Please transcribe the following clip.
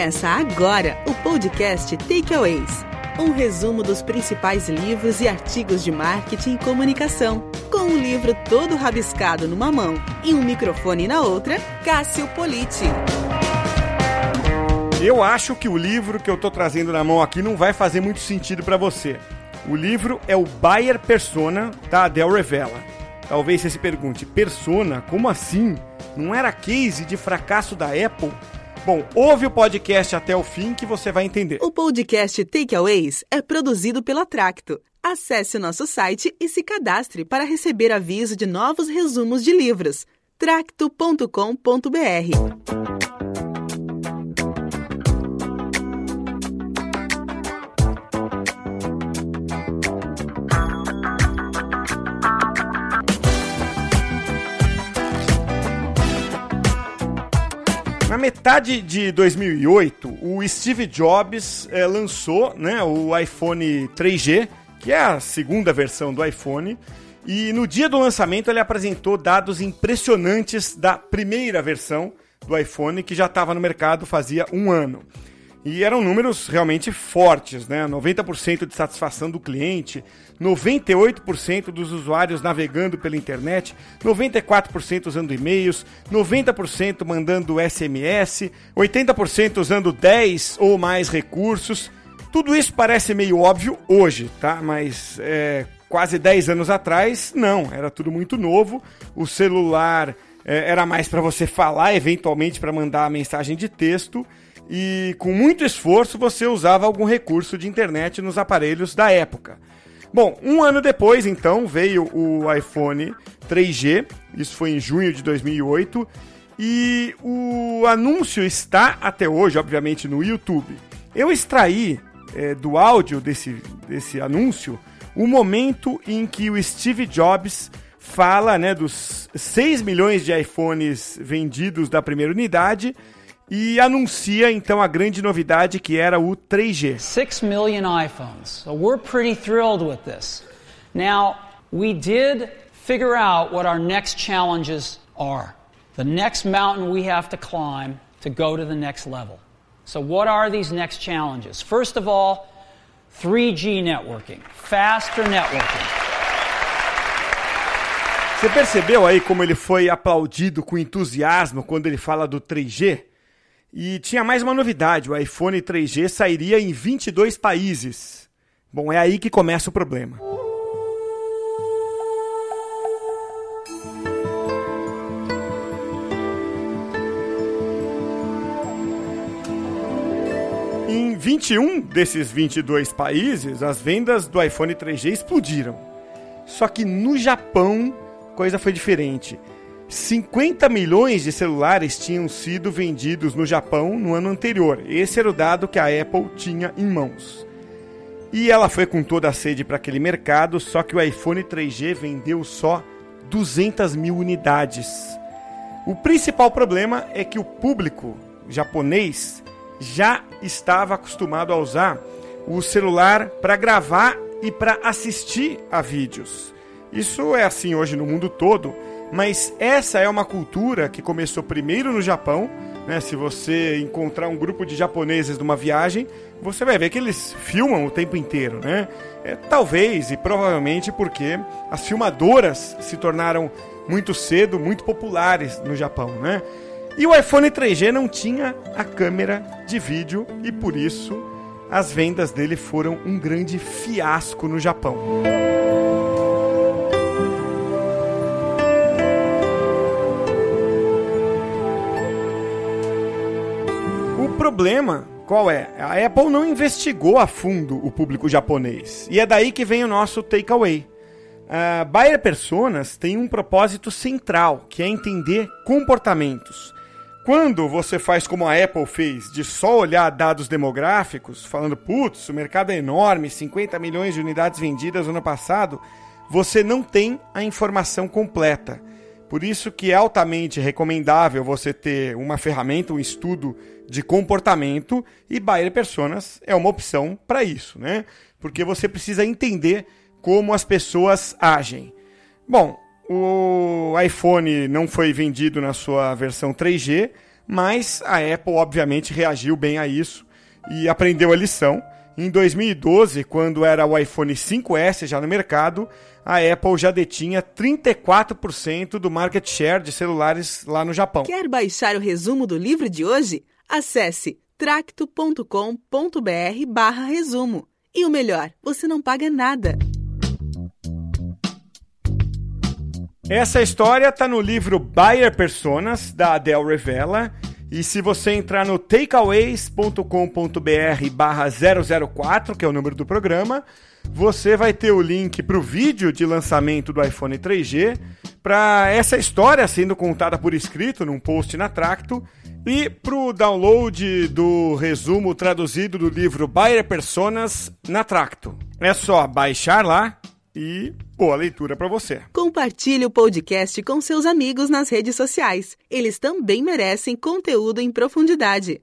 Começa agora o podcast Takeaways. Um resumo dos principais livros e artigos de marketing e comunicação. Com o livro todo rabiscado numa mão e um microfone na outra, Cássio Politi. Eu acho que o livro que eu tô trazendo na mão aqui não vai fazer muito sentido para você. O livro é o Buyer Persona, da Adele Revela. Talvez você se pergunte, Persona? Como assim? Não era case de fracasso da Apple? Bom, ouve o podcast até o fim que você vai entender. O podcast Takeaways é produzido pela Tracto. Acesse o nosso site e se cadastre para receber aviso de novos resumos de livros. tracto.com.br metade de 2008, o Steve Jobs é, lançou né, o iPhone 3G, que é a segunda versão do iPhone, e no dia do lançamento ele apresentou dados impressionantes da primeira versão do iPhone, que já estava no mercado fazia um ano. E eram números realmente fortes, né? 90% de satisfação do cliente, 98% dos usuários navegando pela internet, 94% usando e-mails, 90% mandando SMS, 80% usando 10 ou mais recursos. Tudo isso parece meio óbvio hoje, tá? Mas é, quase 10 anos atrás, não, era tudo muito novo. O celular é, era mais para você falar, eventualmente para mandar a mensagem de texto e com muito esforço você usava algum recurso de internet nos aparelhos da época. Bom, um ano depois, então, veio o iPhone 3G, isso foi em junho de 2008, e o anúncio está até hoje, obviamente, no YouTube. Eu extraí é, do áudio desse, desse anúncio o momento em que o Steve Jobs fala né, dos 6 milhões de iPhones vendidos da primeira unidade e anuncia então a grande novidade que era o 3G. 6 million iPhones. So we're pretty thrilled with this. Now, we did figure out what our next challenges are. The next mountain we have to climb to go to the next level. So what are these next challenges? First of all, 3G networking, faster networking. Você percebeu aí como ele foi aplaudido com entusiasmo quando ele fala do 3G? E tinha mais uma novidade: o iPhone 3G sairia em 22 países. Bom, é aí que começa o problema. Em 21 desses 22 países, as vendas do iPhone 3G explodiram. Só que no Japão, coisa foi diferente. 50 milhões de celulares tinham sido vendidos no Japão no ano anterior. Esse era o dado que a Apple tinha em mãos. E ela foi com toda a sede para aquele mercado, só que o iPhone 3G vendeu só 200 mil unidades. O principal problema é que o público japonês já estava acostumado a usar o celular para gravar e para assistir a vídeos. Isso é assim hoje no mundo todo mas essa é uma cultura que começou primeiro no Japão. Né? Se você encontrar um grupo de japoneses numa viagem, você vai ver que eles filmam o tempo inteiro. Né? É, talvez e provavelmente porque as filmadoras se tornaram muito cedo muito populares no Japão. Né? E o iPhone 3G não tinha a câmera de vídeo e por isso as vendas dele foram um grande fiasco no Japão. Problema qual é? A Apple não investigou a fundo o público japonês. E é daí que vem o nosso takeaway. Uh, Buyer Personas tem um propósito central, que é entender comportamentos. Quando você faz como a Apple fez, de só olhar dados demográficos, falando, putz, o mercado é enorme, 50 milhões de unidades vendidas no ano passado, você não tem a informação completa. Por isso que é altamente recomendável você ter uma ferramenta, um estudo de comportamento e Buyer Personas é uma opção para isso, né? Porque você precisa entender como as pessoas agem. Bom, o iPhone não foi vendido na sua versão 3G, mas a Apple obviamente reagiu bem a isso e aprendeu a lição. Em 2012, quando era o iPhone 5S já no mercado, a Apple já detinha 34% do market share de celulares lá no Japão. Quer baixar o resumo do livro de hoje? Acesse tracto.com.br barra resumo. E o melhor, você não paga nada. Essa história está no livro Buyer Personas, da Adele Revela. E se você entrar no takeaways.com.br barra 004, que é o número do programa, você vai ter o link para o vídeo de lançamento do iPhone 3G, para essa história sendo contada por escrito num post na Tracto, e para o download do resumo traduzido do livro Buyer Personas na Tracto. É só baixar lá e boa leitura para você. Compartilhe o podcast com seus amigos nas redes sociais. Eles também merecem conteúdo em profundidade.